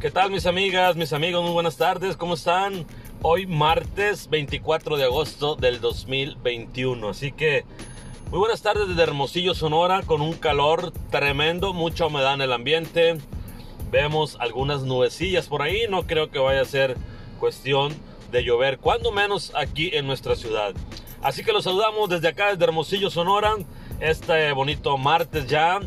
¿Qué tal mis amigas, mis amigos? Muy buenas tardes, ¿cómo están? Hoy martes 24 de agosto del 2021, así que muy buenas tardes desde Hermosillo, Sonora, con un calor tremendo, mucha humedad en el ambiente. Vemos algunas nubecillas por ahí, no creo que vaya a ser cuestión de llover, cuando menos aquí en nuestra ciudad. Así que los saludamos desde acá, desde Hermosillo, Sonora, este bonito martes ya.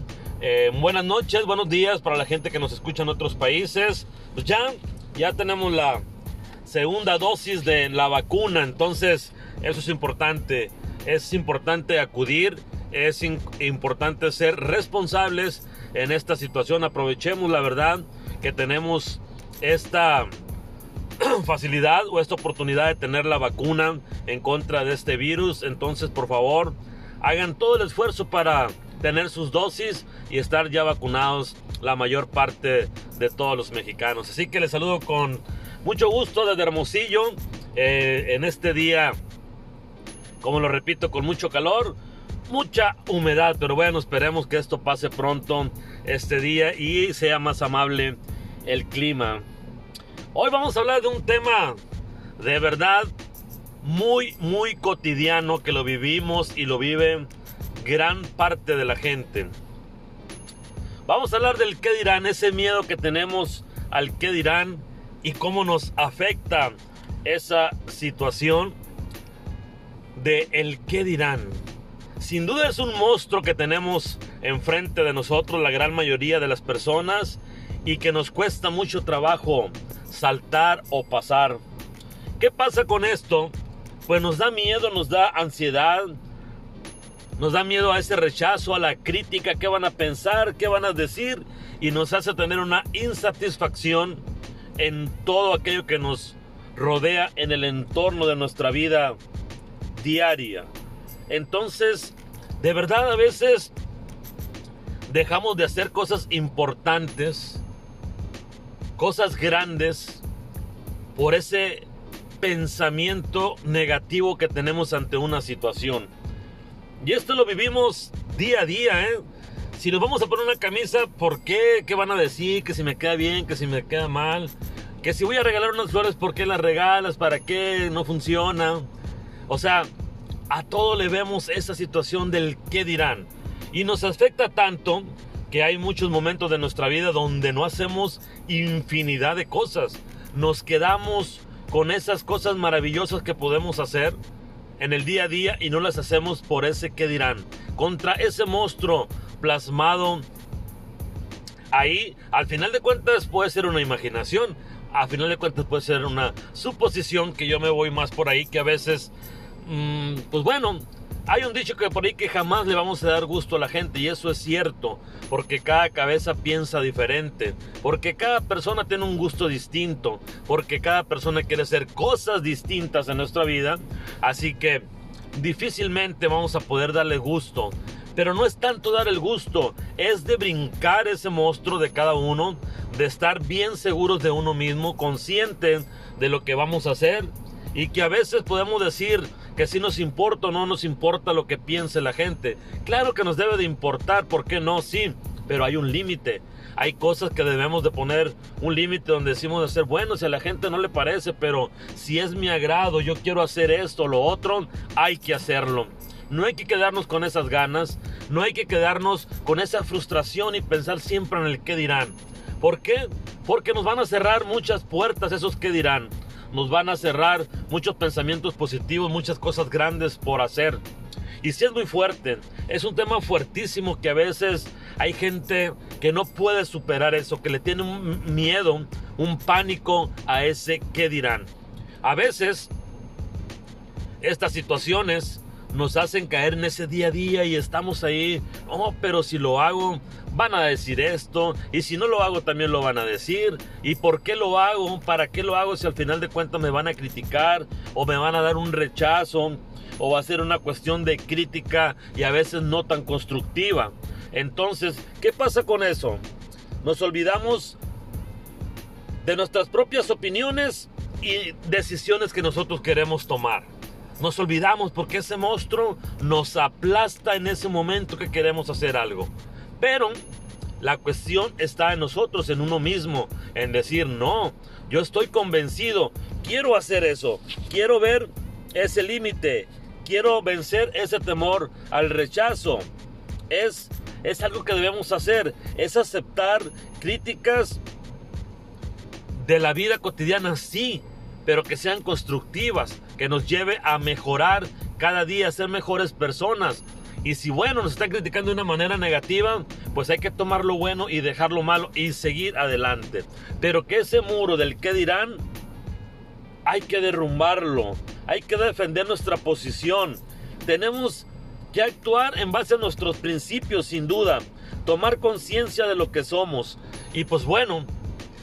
Eh, buenas noches, buenos días para la gente que nos escucha en otros países. Pues ya, ya tenemos la segunda dosis de la vacuna, entonces eso es importante. Es importante acudir, es importante ser responsables en esta situación. Aprovechemos la verdad que tenemos esta facilidad o esta oportunidad de tener la vacuna en contra de este virus. Entonces, por favor, hagan todo el esfuerzo para tener sus dosis y estar ya vacunados la mayor parte de todos los mexicanos. Así que les saludo con mucho gusto desde Hermosillo eh, en este día, como lo repito, con mucho calor, mucha humedad, pero bueno, esperemos que esto pase pronto este día y sea más amable el clima. Hoy vamos a hablar de un tema de verdad muy, muy cotidiano que lo vivimos y lo vive gran parte de la gente. Vamos a hablar del qué dirán, ese miedo que tenemos al qué dirán y cómo nos afecta esa situación de el qué dirán. Sin duda es un monstruo que tenemos enfrente de nosotros la gran mayoría de las personas y que nos cuesta mucho trabajo saltar o pasar. ¿Qué pasa con esto? Pues nos da miedo, nos da ansiedad, nos da miedo a ese rechazo, a la crítica, qué van a pensar, qué van a decir y nos hace tener una insatisfacción en todo aquello que nos rodea en el entorno de nuestra vida diaria. Entonces, de verdad a veces dejamos de hacer cosas importantes cosas grandes por ese pensamiento negativo que tenemos ante una situación. Y esto lo vivimos día a día, ¿eh? Si nos vamos a poner una camisa, ¿por qué? ¿Qué van a decir? Que si me queda bien, que si me queda mal. Que si voy a regalar unas flores, ¿por qué las regalas? ¿Para qué? No funciona. O sea, a todo le vemos esa situación del qué dirán. Y nos afecta tanto que hay muchos momentos de nuestra vida donde no hacemos infinidad de cosas. Nos quedamos con esas cosas maravillosas que podemos hacer en el día a día y no las hacemos por ese que dirán. Contra ese monstruo plasmado ahí, al final de cuentas puede ser una imaginación, al final de cuentas puede ser una suposición que yo me voy más por ahí que a veces, mm, pues bueno, hay un dicho que por ahí que jamás le vamos a dar gusto a la gente y eso es cierto, porque cada cabeza piensa diferente, porque cada persona tiene un gusto distinto, porque cada persona quiere hacer cosas distintas en nuestra vida, así que difícilmente vamos a poder darle gusto. Pero no es tanto dar el gusto, es de brincar ese monstruo de cada uno, de estar bien seguros de uno mismo, conscientes de lo que vamos a hacer y que a veces podemos decir, que si nos importa o no nos importa lo que piense la gente. Claro que nos debe de importar, ¿por qué no? Sí, pero hay un límite. Hay cosas que debemos de poner un límite donde decimos de ser bueno, si a la gente no le parece, pero si es mi agrado, yo quiero hacer esto o lo otro, hay que hacerlo. No hay que quedarnos con esas ganas, no hay que quedarnos con esa frustración y pensar siempre en el qué dirán. ¿Por qué? Porque nos van a cerrar muchas puertas esos que dirán nos van a cerrar muchos pensamientos positivos, muchas cosas grandes por hacer. Y si es muy fuerte, es un tema fuertísimo que a veces hay gente que no puede superar eso, que le tiene un miedo, un pánico a ese qué dirán. A veces estas situaciones nos hacen caer en ese día a día y estamos ahí, oh, pero si lo hago, van a decir esto, y si no lo hago también lo van a decir, y por qué lo hago, para qué lo hago si al final de cuentas me van a criticar o me van a dar un rechazo o va a ser una cuestión de crítica y a veces no tan constructiva. Entonces, ¿qué pasa con eso? Nos olvidamos de nuestras propias opiniones y decisiones que nosotros queremos tomar. Nos olvidamos porque ese monstruo nos aplasta en ese momento que queremos hacer algo. Pero La cuestión está en nosotros, en uno mismo, en decir, no, yo estoy convencido, quiero hacer eso, quiero ver ese límite, quiero vencer ese temor al rechazo. Es, es algo que debemos hacer, es aceptar críticas de la vida cotidiana, sí, pero que sean constructivas, que nos lleve a mejorar cada día, a ser mejores personas. Y si bueno, nos están criticando de una manera negativa, pues hay que tomar lo bueno y dejar lo malo y seguir adelante. Pero que ese muro del que dirán, hay que derrumbarlo, hay que defender nuestra posición. Tenemos que actuar en base a nuestros principios, sin duda, tomar conciencia de lo que somos. Y pues bueno,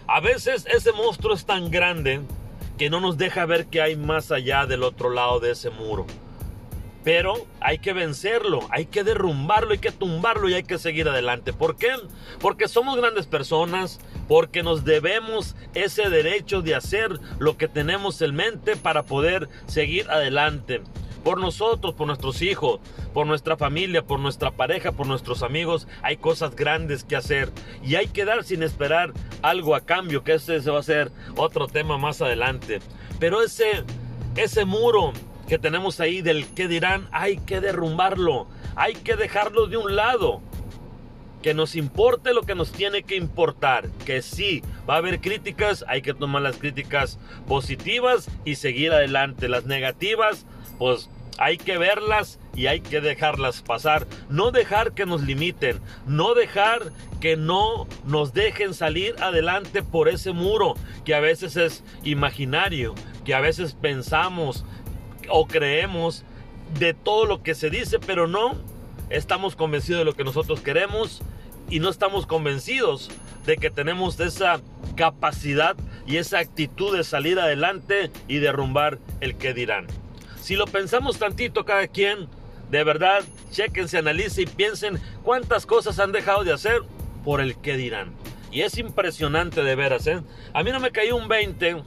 a veces ese monstruo es tan grande que no nos deja ver que hay más allá del otro lado de ese muro. Pero hay que vencerlo, hay que derrumbarlo, hay que tumbarlo y hay que seguir adelante. ¿Por qué? Porque somos grandes personas, porque nos debemos ese derecho de hacer lo que tenemos en mente para poder seguir adelante por nosotros, por nuestros hijos, por nuestra familia, por nuestra pareja, por nuestros amigos. Hay cosas grandes que hacer y hay que dar sin esperar algo a cambio, que ese va a ser otro tema más adelante. Pero ese, ese muro que tenemos ahí del que dirán, hay que derrumbarlo, hay que dejarlo de un lado. Que nos importe lo que nos tiene que importar. Que sí, va a haber críticas, hay que tomar las críticas positivas y seguir adelante. Las negativas, pues hay que verlas y hay que dejarlas pasar. No dejar que nos limiten. No dejar que no nos dejen salir adelante por ese muro que a veces es imaginario, que a veces pensamos o creemos de todo lo que se dice, pero no estamos convencidos de lo que nosotros queremos y no estamos convencidos de que tenemos esa capacidad y esa actitud de salir adelante y derrumbar el que dirán. Si lo pensamos tantito cada quien, de verdad, chequense, analicen y piensen cuántas cosas han dejado de hacer por el que dirán. Y es impresionante de veras, ¿eh? A mí no me cayó un 20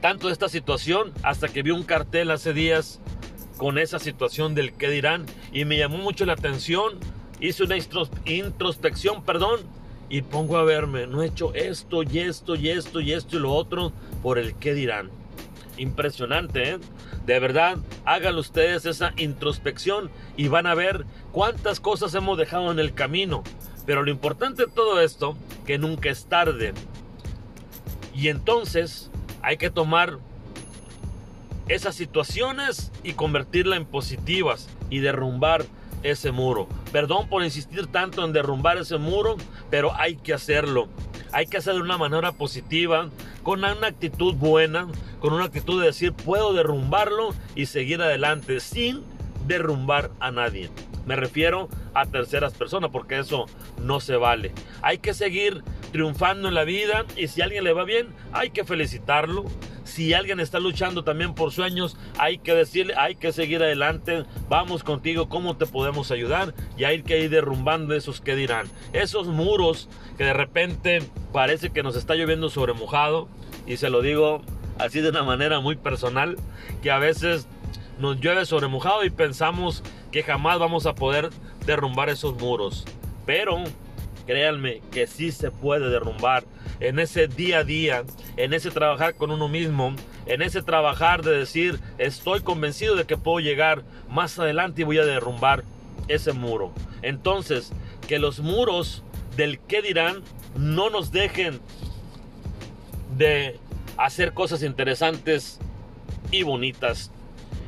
tanto de esta situación hasta que vi un cartel hace días con esa situación del que dirán y me llamó mucho la atención. Hice una introspección, perdón, y pongo a verme, no he hecho esto y esto y esto y esto y lo otro por el que dirán. Impresionante, ¿eh? De verdad, hagan ustedes esa introspección y van a ver cuántas cosas hemos dejado en el camino. Pero lo importante de todo esto, que nunca es tarde. Y entonces hay que tomar esas situaciones y convertirla en positivas y derrumbar ese muro. Perdón por insistir tanto en derrumbar ese muro, pero hay que hacerlo. Hay que hacerlo de una manera positiva, con una actitud buena, con una actitud de decir puedo derrumbarlo y seguir adelante sin derrumbar a nadie. Me refiero a terceras personas porque eso no se vale. Hay que seguir triunfando en la vida y si a alguien le va bien, hay que felicitarlo. Si alguien está luchando también por sueños, hay que decirle, hay que seguir adelante, vamos contigo, ¿cómo te podemos ayudar? Y hay que ir derrumbando esos que dirán. Esos muros que de repente parece que nos está lloviendo sobre mojado, y se lo digo así de una manera muy personal, que a veces nos llueve sobre mojado y pensamos que jamás vamos a poder derrumbar esos muros. Pero créanme que sí se puede derrumbar en ese día a día, en ese trabajar con uno mismo, en ese trabajar de decir, estoy convencido de que puedo llegar más adelante y voy a derrumbar ese muro. Entonces, que los muros del que dirán no nos dejen de hacer cosas interesantes y bonitas.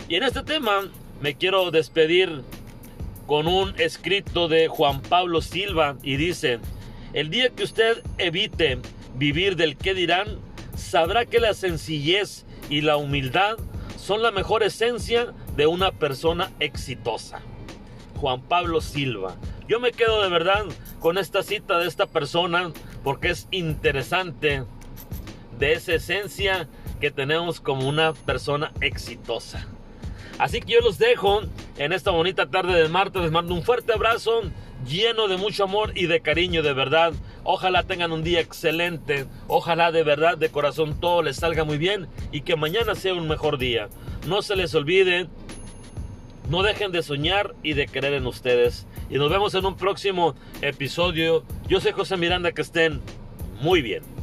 Y en este tema me quiero despedir con un escrito de Juan Pablo Silva y dice, el día que usted evite vivir del qué dirán, sabrá que la sencillez y la humildad son la mejor esencia de una persona exitosa. Juan Pablo Silva. Yo me quedo de verdad con esta cita de esta persona porque es interesante de esa esencia que tenemos como una persona exitosa. Así que yo los dejo en esta bonita tarde de martes. Les mando un fuerte abrazo lleno de mucho amor y de cariño de verdad. Ojalá tengan un día excelente. Ojalá de verdad, de corazón, todo les salga muy bien y que mañana sea un mejor día. No se les olvide No dejen de soñar y de creer en ustedes. Y nos vemos en un próximo episodio. Yo soy José Miranda, que estén muy bien.